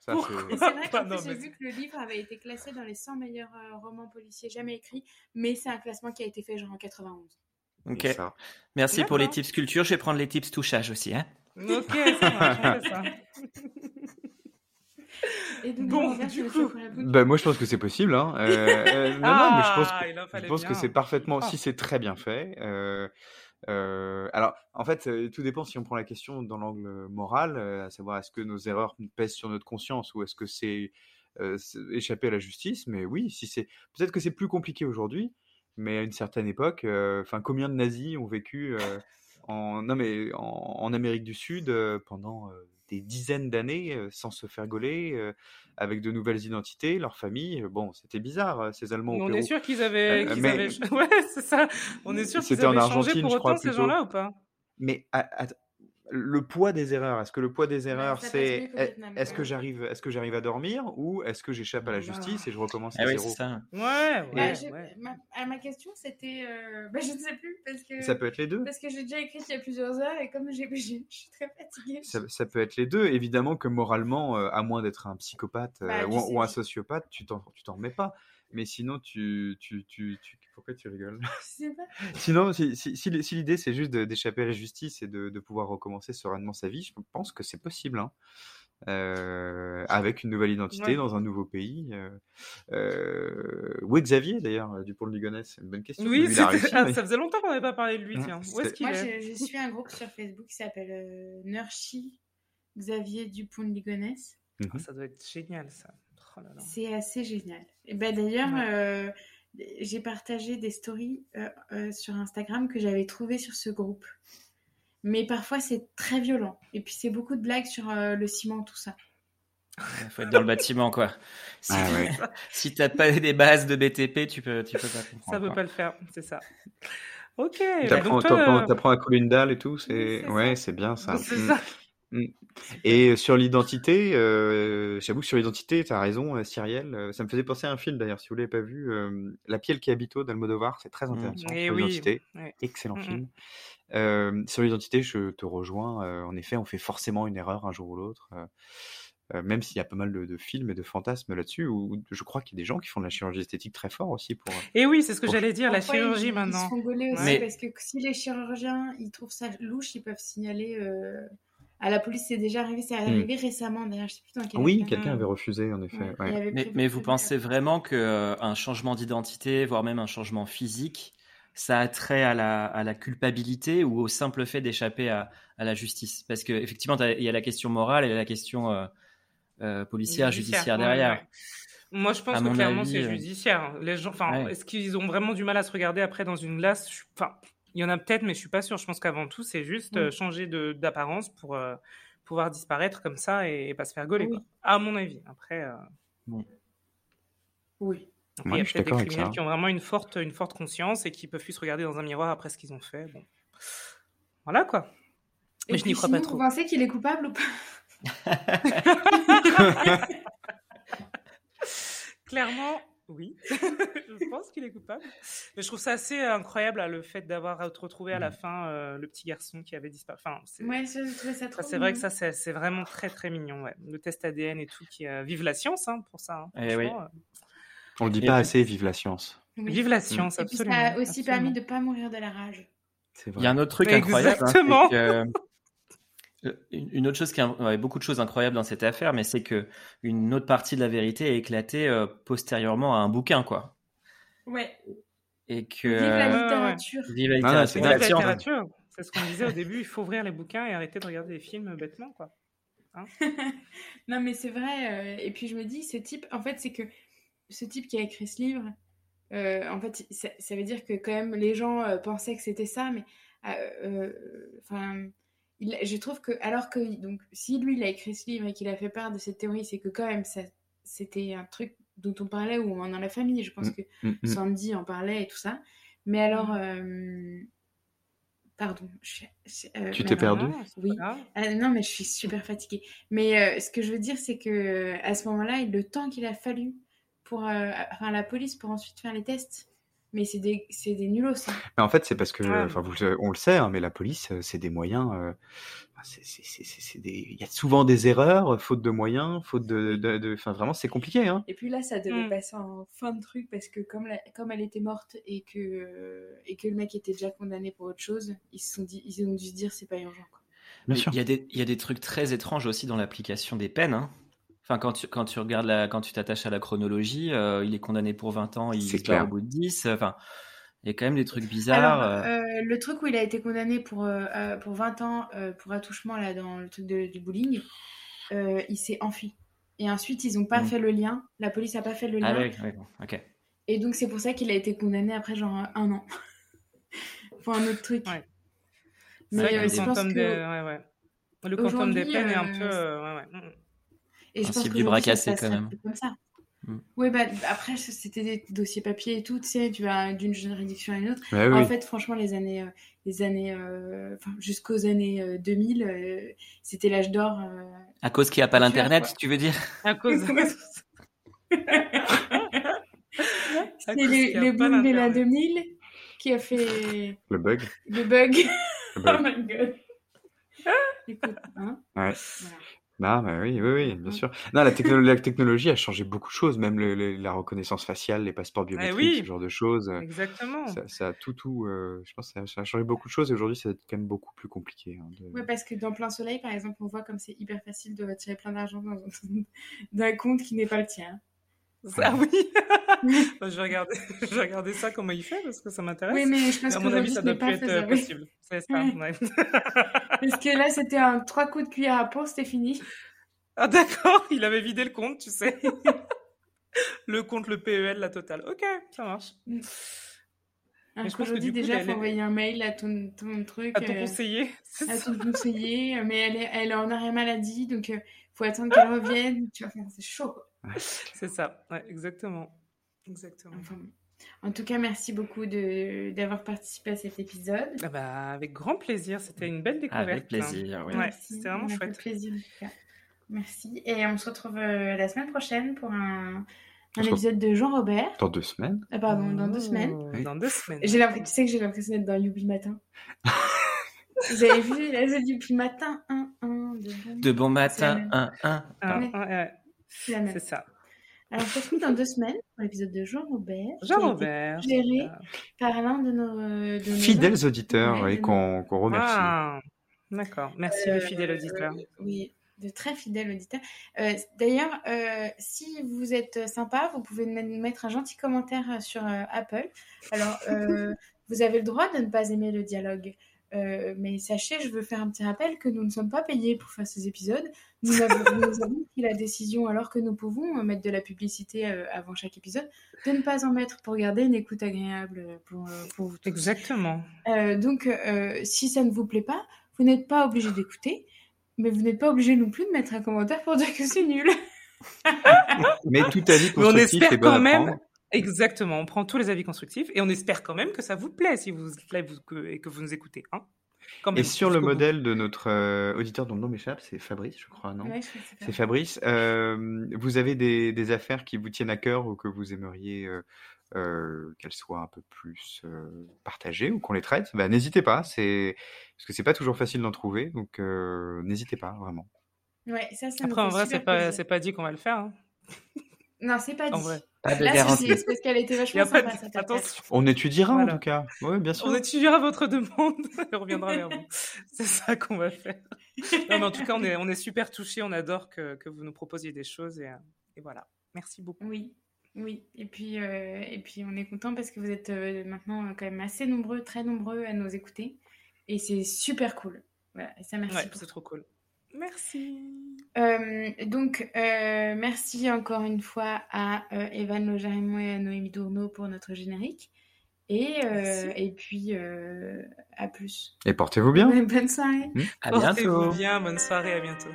C'est vrai que j'ai vu que le livre avait été classé dans les 100 meilleurs euh, romans policiers jamais écrits, mais c'est un classement qui a été fait genre en 91. Ok. Merci pour les tips culture. Je vais prendre les tips touchage aussi. Hein ok, ça marche, ça. Et bon, du coup, bah, moi je pense que c'est possible. Hein. Euh, euh, non, non, mais je pense que, je pense que c'est parfaitement. Si c'est très bien fait. Euh, euh, alors, en fait, tout dépend si on prend la question dans l'angle moral, à savoir est-ce que nos erreurs pèsent sur notre conscience ou est-ce que c'est échapper à la justice. Mais oui, si c'est peut-être que c'est plus compliqué aujourd'hui mais à une certaine époque, euh, enfin, combien de nazis ont vécu euh, en, non, mais en, Amérique du Sud euh, pendant des dizaines d'années sans se faire gauler, avec de nouvelles identités, leur famille. Bon, c'était bizarre, ces Allemands au On est sûr qu'ils avaient, avaient... Ouais, c'est ça. On est sûr qu'ils avaient en Argentine, changé pour autant ces gens-là ou pas? Mais le poids des erreurs, est-ce que le poids des erreurs, c'est est-ce que j'arrive, est-ce que j'arrive à dormir ou est-ce que j'échappe à la justice et je recommence à ah zéro? ça. Ouais, ouais, bah, Ma, ma, question, c'était, euh, bah, je ne sais plus parce que ça peut être les deux. Parce que j'ai déjà écrit il y a plusieurs heures et comme j'ai, je suis très fatiguée. Ça, ça, peut être les deux. Évidemment que moralement, euh, à moins d'être un psychopathe bah, euh, ou, ou, un sociopathe, tu t'en, tu t'en remets pas. Mais sinon, tu, tu, tu, tu pourquoi tu rigoles? Sinon, si, si, si, l'idée c'est juste d'échapper à la justice et de, de, pouvoir recommencer sereinement sa vie, je pense que c'est possible. Hein. Euh, avec une nouvelle identité dans un nouveau pays. Euh, euh, où est Xavier d'ailleurs du Pont de Ligonnès C'est une bonne question. Oui, ça faisait longtemps qu'on n'avait pas parlé de lui. Tiens. Où est-ce qu'il Moi, est? je, suis un groupe sur Facebook qui s'appelle euh, Nurchi Xavier Dupont de Ligonnès. Ah, ça doit être génial ça. Oh c'est assez génial. Et ben d'ailleurs, euh, j'ai partagé des stories euh, euh, sur Instagram que j'avais trouvées sur ce groupe. Mais parfois, c'est très violent. Et puis, c'est beaucoup de blagues sur le ciment, tout ça. Il faut être dans le bâtiment, quoi. Si, ah, si t'as pas des bases de BTP, tu peux, tu peux pas. Ça peut pas le faire, c'est ça. Ok. T'apprends, apprends, à couler une dalle et tout, c'est, ouais, c'est bien ça. C'est mm. ça. Mm. Et sur l'identité, euh, j'avoue que sur l'identité, tu as raison, euh, Cyrielle. Euh, ça me faisait penser à un film d'ailleurs, si vous l'avez pas vu, euh, La Piel qui habite d'Almodovar, c'est très mmh. intéressant. Et sur oui, l'identité, excellent mmh, mmh. film. Euh, sur l'identité, je te rejoins. en effet, on fait forcément une erreur un jour ou l'autre. même s'il y a pas mal de, de, films et de fantasmes là-dessus, où je crois qu'il y a des gens qui font de la chirurgie esthétique très fort aussi pour. Et oui, c'est ce que j'allais dire, la chirurgie maintenant. Ils se font aussi Mais... parce que si les chirurgiens ils trouvent ça louche, ils peuvent signaler à la police, c'est déjà arrivé, c'est hmm. arrivé récemment d'ailleurs, je sais plus dans quel Oui, quelqu'un avait refusé en effet. Mais, vous pensez vraiment qu'un euh, changement d'identité, voire même un changement physique, ça a trait à la, à la culpabilité ou au simple fait d'échapper à, à, la justice? Parce qu'effectivement, il y a la question morale et la question euh, euh, policière, judiciaire, derrière. Moi, je pense que clairement, c'est judiciaire. Les gens, enfin, est-ce qu'ils ont vraiment du mal à se regarder après dans une glace? Enfin, il y en a peut-être, mais je suis pas sûre. Je pense qu'avant tout, c'est juste euh, changer d'apparence pour euh, pouvoir disparaître comme ça et, pas se faire gauler. À mon avis. Après. Euh, oui. il y a peut-être des criminels qui ont vraiment une forte, une forte conscience et qui peuvent plus se regarder dans un miroir après ce qu'ils ont fait. Bon. Voilà quoi. Et Mais je n'y crois pas trop. Vous pensez qu'il est coupable ou pas? Clairement, oui. je pense qu'il est coupable. Mais je trouve ça assez incroyable le fait d'avoir retrouvé à la mm. fin euh, le petit garçon qui avait disparu. Enfin, c'est... Ouais, ça trop. c'est vrai que ça, c'est, vraiment très très mignon. Ouais. Le test ADN et tout, qui euh, vive la science hein, pour ça. Hein, eh oui. Euh. On le dit pas assez, vive la science. Vive la science, absolument. ça a aussi permis de pas mourir de la rage. C'est vrai. Il y a un autre truc incroyable. Hein, Exactement. Une autre chose qui a beaucoup de choses incroyables dans cette affaire, mais c'est que une autre partie de la vérité a éclaté euh, postérieurement à un bouquin, quoi. Ouais. Et que vive la littérature. Vive la littérature. c'est ce qu'on disait au début. Il faut ouvrir les bouquins et arrêter de regarder les films bêtement, quoi. Hein non, mais c'est vrai. Euh, et puis je me dis, ce type, en fait, c'est que ce type qui a écrit ce livre, euh, en fait, ça, ça, veut dire que quand même les gens pensaient que c'était ça, mais enfin je trouve que, alors que, donc, si lui, il a écrit ce livre et qu'il a fait part de cette théorie, c'est que quand même, c'était un truc dont on parlait ou dans la famille. Je pense mm, que mm, mm. Sandy en parlait et tout ça. Mais alors, euh, pardon. Euh, tu t'es perdu Oui. Ah, non, mais je suis super fatiguée. Mais euh, ce que je veux dire, c'est que à ce moment-là, le temps qu'il a fallu pour, enfin, la police pour ensuite faire les tests, mais c'est des, c'est des nulos. Ça. Mais en fait, c'est parce que, enfin, on le sait, hein, mais la police, euh, c'est des moyens. Euh, c'est, c'est, des... Il y a souvent des erreurs, faute de moyens, faute de. de, Enfin, vraiment, c'est compliqué. Hein. Et puis là, ça devait mmh. passer en fin de truc parce que comme, comme elle était morte et que, et que le mec était déjà condamné pour autre chose, ils, se sont dit, ils ont dû se dire c'est pas urgent. Quoi. Bien sûr. Il y, a des, il y a des trucs très étranges aussi dans l'application des peines. Hein. Enfin, quand tu, quand tu regardes la, quand tu t'attaches à la chronologie, euh, il est condamné pour 20 ans, il se au bout de 10. Enfin, il y a quand même des trucs bizarres. Alors, euh. Euh, le truc où il a été condamné pour, pour 20 ans pour attouchement là, dans le truc du bullying, il s'est enfui. Et ensuite, ils n'ont pas mm. fait le lien. La police n'a pas fait le ah lien. Ah oui, oui, ok. Et donc, c'est pour ça qu'il a été condamné après genre un an. pour un autre truc. Ouais. Mais je pense que... ouais, ouais. Le quantum des peines est un peu... ouais, ouais. Mm, mm. Et je pense que du bras cassé quand même. Comme ça. Mm. Oui, bah, après, c'était des dossiers papier et tout, tu sais, tu vas d'une juridiction à une autre. en fait, franchement, les années, euh, les années euh, jusqu'aux années 2000, euh, c'était l'âge d'or. à cause qu'il n'y a pas l'internet, tu veux dire? À cause. c'est le, le boom de la 2000 qui a fait. Le bug. Le bug. oh my god. Écoute, hein ouais. Voilà. Ah, bah oui, oui, oui, bien sûr. Non, la, la technologie a changé beaucoup de choses, même la reconnaissance faciale, les passeports eh biométriques, ce genre de choses. Exactement. Ça, a tout, tout. Euh, je pense que ça, a changé beaucoup de choses et aujourd'hui, c'est quand même beaucoup plus compliqué. Hein, Oui, parce que dans plein soleil, par exemple, on voit comme c'est hyper facile de retirer plein d'argent d'un compte qui n'est pas le tien. Ah oui bah, je, vais regarder, je vais regarder ça, comment il fait, parce que ça m'intéresse. Oui, mais je pense que mon avis, ça doit plus être euh, possible. C'est ça, ouais. Parce que là, c'était un trois coups de cuillère à peau, c'était fini. Ah d'accord, il avait vidé le compte, tu sais. le compte, le PEL, la totale. Ok, ça marche. Mm. je pense que déjà, il faut envoyer un mail à ton, ton truc. À ton euh, conseiller. À ton conseiller, mais elle est, elle est en arrêt maladie, donc il euh, faut attendre qu'elle revienne. Tu vois, c'est chaud. C'est ça, ouais, exactement. Exactement. en tout cas, merci beaucoup d'avoir participé à cet épisode. Ah bah, avec grand plaisir, c'était une belle découverte. Avec plaisir, oui. Ouais, c'était vraiment chouette. plaisir, Merci. Et on se retrouve euh, la semaine prochaine pour un, un épisode de Jean Robert. Dans deux semaines ah, Pardon, dans deux semaines. Oh, dans deux semaines. Tu sais que j'ai l'impression d'être dans Youpi Matin. Vous avez vu, là, c'est Youpi Matin, un, un, de bon, de bon matin, un, un. Ah, ouais. C'est ça. Alors, on se retrouve dans deux semaines pour l'épisode de Jean-Robert. Jean-Robert. Géré par l'un de nos, de nos fidèles auditeurs et qu'on remercie. Ah, D'accord. Merci, les fidèles auditeurs. Oui, de très fidèles auditeurs. Euh, d'ailleurs, euh, si vous êtes sympa, vous pouvez nous mettre un gentil commentaire sur euh, Apple. Alors, vous avez le droit de ne pas aimer le dialogue. mais sachez, je veux faire un petit rappel que nous ne sommes pas payés pour faire ces épisodes. Nous avons, pris la décision, alors que nous pouvons mettre de la publicité avant chaque épisode, de ne pas en mettre pour garder une écoute agréable pour, pour vous tous. Exactement. donc, si ça ne vous plaît pas, vous n'êtes pas obligé d'écouter. Mais vous n'êtes pas obligé non plus de mettre un commentaire pour dire que c'est nul. mais tout avis constructif on espère quand même. Exactement, on prend tous les avis constructifs et on espère quand même que ça vous plaît si vous plaît et que vous nous écoutez. Hein et sur le modèle de notre euh, auditeur dont le nom m'échappe, c'est Fabrice, je crois, non C'est Fabrice. Euh, vous avez des, affaires qui vous tiennent à cœur ou que vous aimeriez euh, qu'elles soient un peu plus partagées ou qu'on les traite? Bah, N'hésitez pas, c'est parce que c'est pas toujours facile d'en trouver, donc n'hésitez pas vraiment. Ouais, ça, ça Après, en vrai, c'est pas, pas dit qu'on va le faire. Hein. Non, c'est pas dit. Pas de garantie. parce qu'elle était vachement sympa, Attention. On étudiera en tout cas. Oui, bien sûr. On étudiera votre demande et on reviendra vers vous. C'est ça qu'on va faire. Non, mais en tout cas, on est, on est super touchés. On adore que, que vous nous proposiez des choses et, et, voilà. Merci beaucoup. Oui. Oui, et puis, euh, et puis on est content parce que vous êtes euh, maintenant quand même assez nombreux, très nombreux à nous écouter. Et c'est super cool. Voilà, et ça, merci. Ouais, c'est trop cool. Merci. Euh, donc, euh, merci encore une fois à euh, Evan Lojarimo et à Noémie Dourneau pour notre générique. Et, et puis, à plus. Et portez-vous bien. Bonne soirée. À portez-vous bien, bonne soirée, à bientôt.